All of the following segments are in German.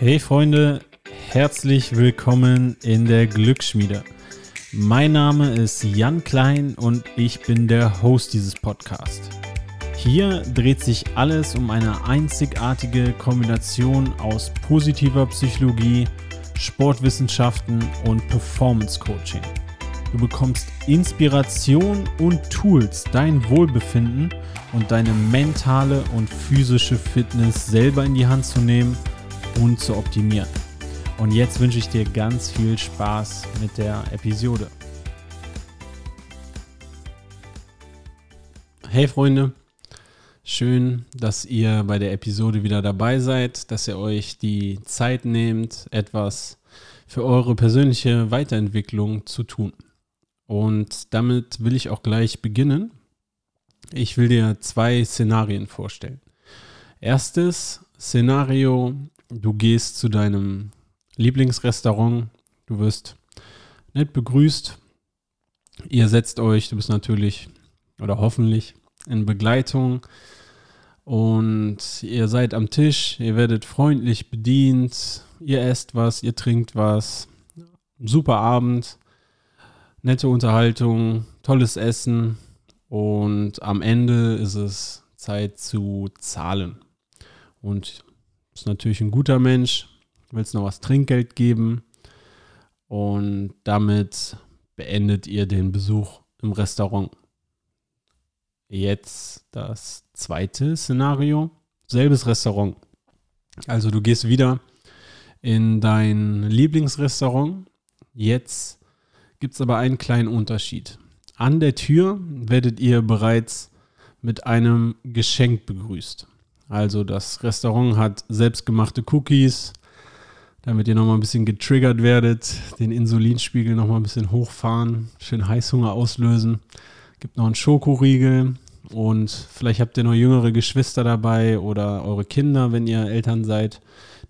Hey Freunde, herzlich willkommen in der Glücksschmiede. Mein Name ist Jan Klein und ich bin der Host dieses Podcasts. Hier dreht sich alles um eine einzigartige Kombination aus positiver Psychologie, Sportwissenschaften und Performance Coaching. Du bekommst Inspiration und Tools, dein Wohlbefinden und deine mentale und physische Fitness selber in die Hand zu nehmen – und zu optimieren. Und jetzt wünsche ich dir ganz viel Spaß mit der Episode. Hey Freunde, schön, dass ihr bei der Episode wieder dabei seid, dass ihr euch die Zeit nehmt, etwas für eure persönliche Weiterentwicklung zu tun. Und damit will ich auch gleich beginnen. Ich will dir zwei Szenarien vorstellen. Erstes Szenario, Du gehst zu deinem Lieblingsrestaurant, du wirst nett begrüßt, ihr setzt euch, du bist natürlich oder hoffentlich in Begleitung. Und ihr seid am Tisch, ihr werdet freundlich bedient, ihr esst was, ihr trinkt was, super Abend, nette Unterhaltung, tolles Essen. Und am Ende ist es Zeit zu zahlen. Und ist natürlich ein guter Mensch, willst noch was Trinkgeld geben und damit beendet ihr den Besuch im Restaurant. Jetzt das zweite Szenario, selbes Restaurant. Also du gehst wieder in dein Lieblingsrestaurant. Jetzt gibt es aber einen kleinen Unterschied. An der Tür werdet ihr bereits mit einem Geschenk begrüßt. Also das Restaurant hat selbstgemachte Cookies, damit ihr nochmal ein bisschen getriggert werdet, den Insulinspiegel nochmal ein bisschen hochfahren, schön Heißhunger auslösen. Gibt noch einen Schokoriegel und vielleicht habt ihr noch jüngere Geschwister dabei oder eure Kinder, wenn ihr Eltern seid.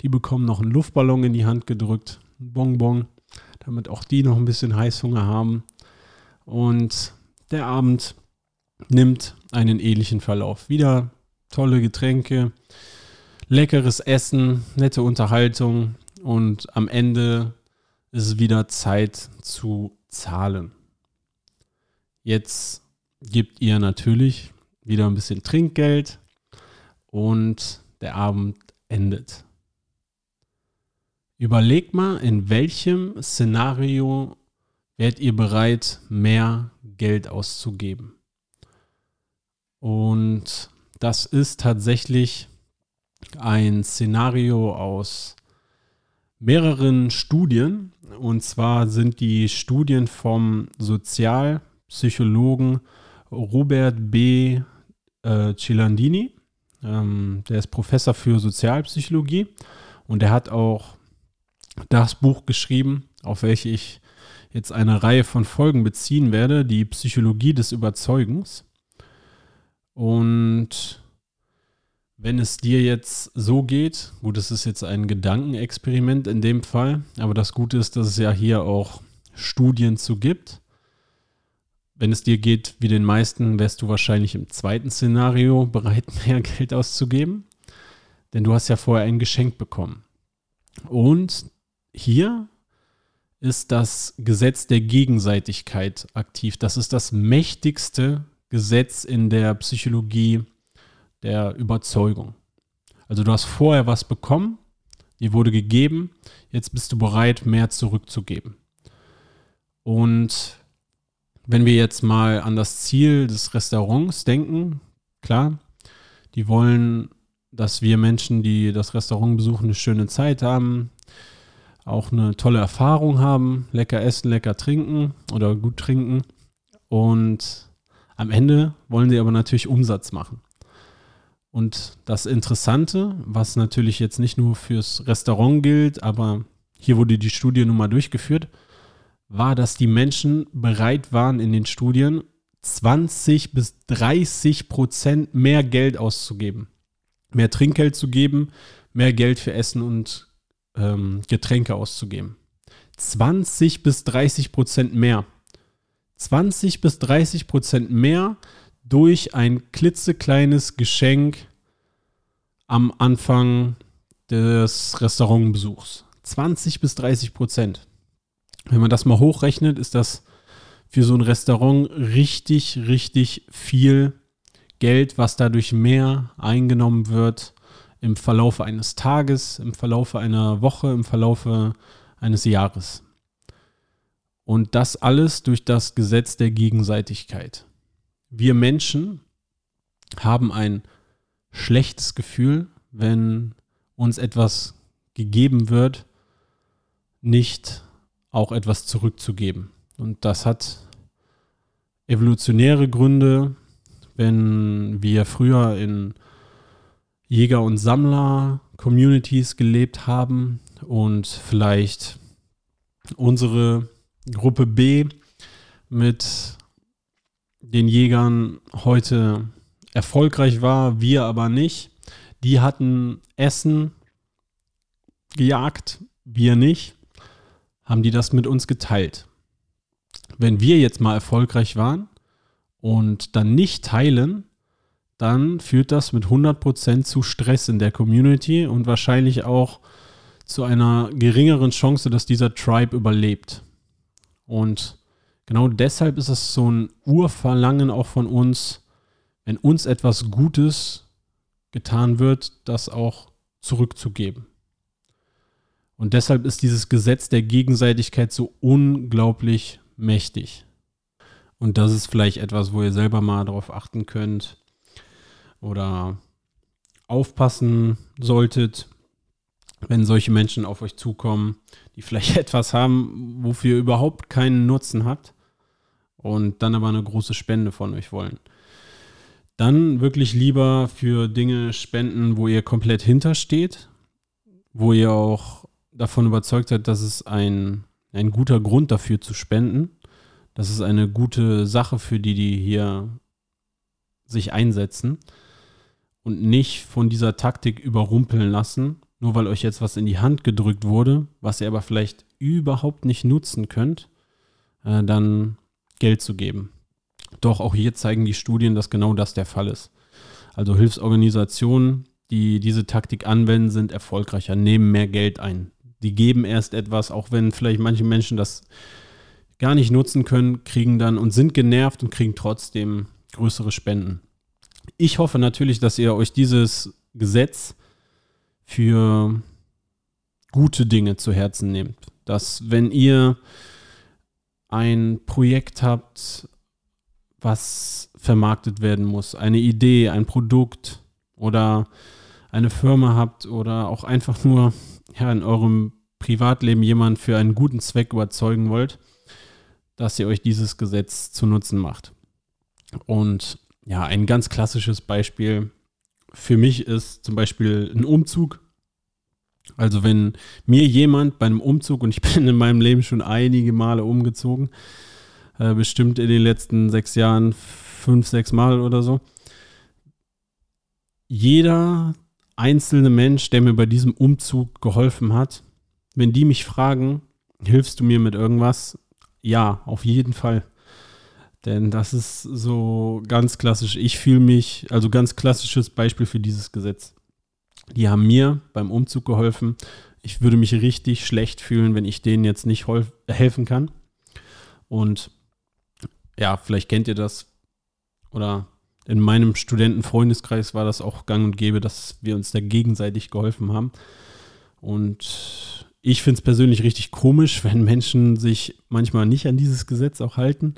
Die bekommen noch einen Luftballon in die Hand gedrückt, ein Bonbon, damit auch die noch ein bisschen Heißhunger haben. Und der Abend nimmt einen ähnlichen Verlauf. Wieder tolle Getränke, leckeres Essen, nette Unterhaltung und am Ende ist es wieder Zeit zu zahlen. Jetzt gebt ihr natürlich wieder ein bisschen Trinkgeld und der Abend endet. Überlegt mal, in welchem Szenario werdet ihr bereit, mehr Geld auszugeben. Und das ist tatsächlich ein Szenario aus mehreren Studien. Und zwar sind die Studien vom Sozialpsychologen Robert B. Äh, Cilandini. Ähm, der ist Professor für Sozialpsychologie und er hat auch das Buch geschrieben, auf welches ich jetzt eine Reihe von Folgen beziehen werde, die Psychologie des Überzeugens. Und wenn es dir jetzt so geht, gut, es ist jetzt ein Gedankenexperiment in dem Fall, aber das Gute ist, dass es ja hier auch Studien zu gibt. Wenn es dir geht wie den meisten, wärst du wahrscheinlich im zweiten Szenario bereit, mehr Geld auszugeben, denn du hast ja vorher ein Geschenk bekommen. Und hier ist das Gesetz der Gegenseitigkeit aktiv. Das ist das mächtigste Gesetz in der Psychologie der Überzeugung. Also du hast vorher was bekommen, dir wurde gegeben, jetzt bist du bereit, mehr zurückzugeben. Und wenn wir jetzt mal an das Ziel des Restaurants denken, klar, die wollen, dass wir Menschen, die das Restaurant besuchen, eine schöne Zeit haben, auch eine tolle Erfahrung haben, lecker essen, lecker trinken oder gut trinken. Und am Ende wollen sie aber natürlich Umsatz machen. Und das Interessante, was natürlich jetzt nicht nur fürs Restaurant gilt, aber hier wurde die Studie nun mal durchgeführt, war, dass die Menschen bereit waren in den Studien 20 bis 30 Prozent mehr Geld auszugeben. Mehr Trinkgeld zu geben, mehr Geld für Essen und ähm, Getränke auszugeben. 20 bis 30 Prozent mehr. 20 bis 30 Prozent mehr durch ein klitzekleines Geschenk am Anfang des Restaurantbesuchs. 20 bis 30 Prozent. Wenn man das mal hochrechnet, ist das für so ein Restaurant richtig, richtig viel Geld, was dadurch mehr eingenommen wird im Verlaufe eines Tages, im Verlaufe einer Woche, im Verlaufe eines Jahres. Und das alles durch das Gesetz der Gegenseitigkeit. Wir Menschen haben ein schlechtes Gefühl, wenn uns etwas gegeben wird, nicht auch etwas zurückzugeben. Und das hat evolutionäre Gründe, wenn wir früher in Jäger- und Sammler-Communities gelebt haben und vielleicht unsere Gruppe B mit den Jägern heute erfolgreich war, wir aber nicht. Die hatten Essen gejagt, wir nicht. Haben die das mit uns geteilt. Wenn wir jetzt mal erfolgreich waren und dann nicht teilen, dann führt das mit 100% zu Stress in der Community und wahrscheinlich auch zu einer geringeren Chance, dass dieser Tribe überlebt. Und genau deshalb ist es so ein Urverlangen auch von uns, wenn uns etwas Gutes getan wird, das auch zurückzugeben. Und deshalb ist dieses Gesetz der Gegenseitigkeit so unglaublich mächtig. Und das ist vielleicht etwas, wo ihr selber mal darauf achten könnt oder aufpassen solltet, wenn solche Menschen auf euch zukommen, die vielleicht etwas haben, wofür ihr überhaupt keinen Nutzen habt und dann aber eine große Spende von euch wollen. Dann wirklich lieber für Dinge spenden, wo ihr komplett hintersteht, wo ihr auch davon überzeugt seid, dass es ein, ein guter Grund dafür zu spenden. Das ist eine gute Sache für die, die hier sich einsetzen und nicht von dieser Taktik überrumpeln lassen, nur weil euch jetzt was in die Hand gedrückt wurde, was ihr aber vielleicht überhaupt nicht nutzen könnt, äh, dann Geld zu geben. Doch auch hier zeigen die Studien, dass genau das der Fall ist. Also Hilfsorganisationen, die diese Taktik anwenden, sind erfolgreicher, nehmen mehr Geld ein. Die geben erst etwas, auch wenn vielleicht manche Menschen das gar nicht nutzen können, kriegen dann und sind genervt und kriegen trotzdem größere Spenden. Ich hoffe natürlich, dass ihr euch dieses Gesetz für gute Dinge zu Herzen nehmt. Dass wenn ihr ein Projekt habt, was vermarktet werden muss, eine Idee, ein Produkt oder eine Firma habt oder auch einfach nur ja, in eurem Privatleben jemand für einen guten Zweck überzeugen wollt, dass ihr euch dieses Gesetz zu Nutzen macht. Und ja, ein ganz klassisches Beispiel für mich ist zum Beispiel ein Umzug. Also wenn mir jemand bei einem Umzug, und ich bin in meinem Leben schon einige Male umgezogen, äh, bestimmt in den letzten sechs Jahren fünf, sechs Mal oder so. Jeder einzelne Mensch, der mir bei diesem Umzug geholfen hat, wenn die mich fragen, hilfst du mir mit irgendwas? Ja, auf jeden Fall. Denn das ist so ganz klassisch. Ich fühle mich, also ganz klassisches Beispiel für dieses Gesetz. Die haben mir beim Umzug geholfen. Ich würde mich richtig schlecht fühlen, wenn ich denen jetzt nicht helfen kann. Und ja, vielleicht kennt ihr das. Oder in meinem Studentenfreundeskreis war das auch gang und gäbe, dass wir uns da gegenseitig geholfen haben. Und ich finde es persönlich richtig komisch, wenn Menschen sich manchmal nicht an dieses Gesetz auch halten.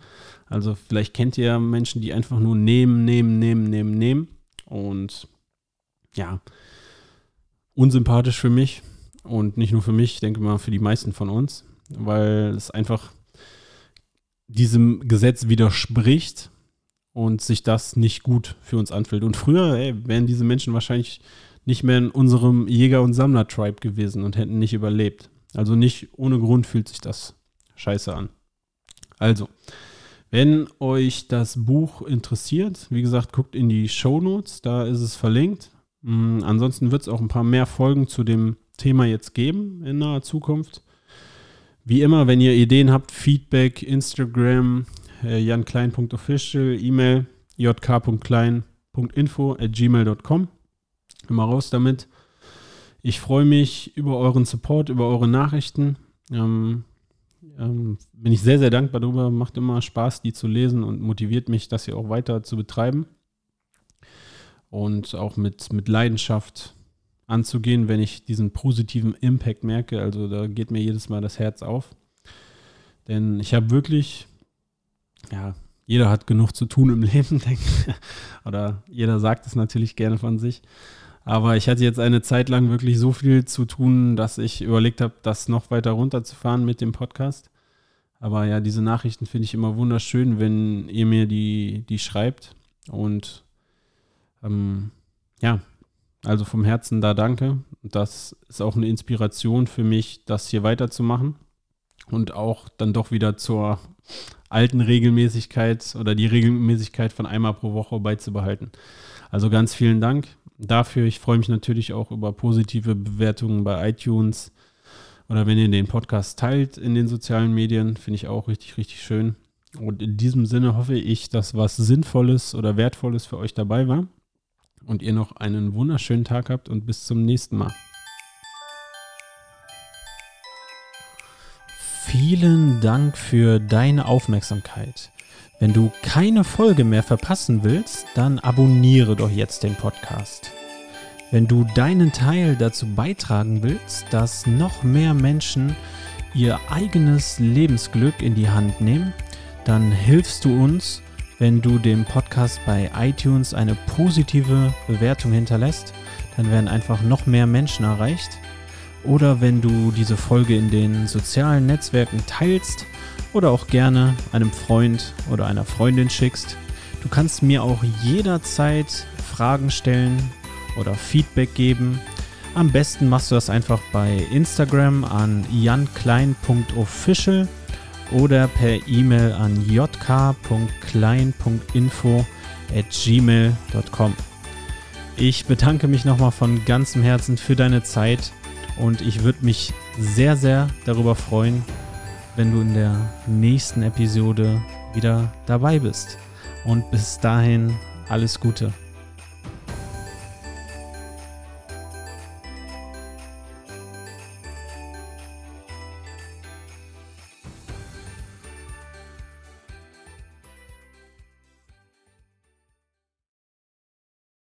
Also vielleicht kennt ihr Menschen, die einfach nur nehmen, nehmen, nehmen, nehmen, nehmen. Und ja, unsympathisch für mich. Und nicht nur für mich, ich denke mal für die meisten von uns, weil es einfach diesem Gesetz widerspricht und sich das nicht gut für uns anfühlt. Und früher ey, wären diese Menschen wahrscheinlich nicht mehr in unserem Jäger- und Sammler-Tribe gewesen und hätten nicht überlebt. Also nicht ohne Grund fühlt sich das scheiße an. Also, wenn euch das Buch interessiert, wie gesagt, guckt in die Show Notes, da ist es verlinkt. Mhm, ansonsten wird es auch ein paar mehr Folgen zu dem Thema jetzt geben in naher Zukunft. Wie immer, wenn ihr Ideen habt, Feedback, Instagram, äh, janklein.official, E-Mail jk.klein.info at gmail.com. Immer raus damit. Ich freue mich über euren Support, über eure Nachrichten. Ähm, ähm, bin ich sehr, sehr dankbar darüber. Macht immer Spaß, die zu lesen und motiviert mich, das hier auch weiter zu betreiben. Und auch mit, mit Leidenschaft anzugehen, wenn ich diesen positiven Impact merke. Also da geht mir jedes Mal das Herz auf. Denn ich habe wirklich, ja, jeder hat genug zu tun im Leben, denke. Oder jeder sagt es natürlich gerne von sich. Aber ich hatte jetzt eine Zeit lang wirklich so viel zu tun, dass ich überlegt habe, das noch weiter runterzufahren mit dem Podcast. Aber ja, diese Nachrichten finde ich immer wunderschön, wenn ihr mir die, die schreibt. Und ähm, ja, also vom Herzen da danke. Das ist auch eine Inspiration für mich, das hier weiterzumachen und auch dann doch wieder zur alten Regelmäßigkeit oder die Regelmäßigkeit von einmal pro Woche beizubehalten. Also ganz vielen Dank dafür. Ich freue mich natürlich auch über positive Bewertungen bei iTunes oder wenn ihr den Podcast teilt in den sozialen Medien, finde ich auch richtig, richtig schön. Und in diesem Sinne hoffe ich, dass was Sinnvolles oder Wertvolles für euch dabei war und ihr noch einen wunderschönen Tag habt und bis zum nächsten Mal. Vielen Dank für deine Aufmerksamkeit. Wenn du keine Folge mehr verpassen willst, dann abonniere doch jetzt den Podcast. Wenn du deinen Teil dazu beitragen willst, dass noch mehr Menschen ihr eigenes Lebensglück in die Hand nehmen, dann hilfst du uns, wenn du dem Podcast bei iTunes eine positive Bewertung hinterlässt. Dann werden einfach noch mehr Menschen erreicht. Oder wenn du diese Folge in den sozialen Netzwerken teilst oder auch gerne einem Freund oder einer Freundin schickst. Du kannst mir auch jederzeit Fragen stellen oder Feedback geben. Am besten machst du das einfach bei Instagram an janklein.official oder per E-Mail an jk.klein.info at gmail.com. Ich bedanke mich nochmal von ganzem Herzen für deine Zeit und ich würde mich sehr, sehr darüber freuen, wenn du in der nächsten Episode wieder dabei bist. Und bis dahin alles Gute.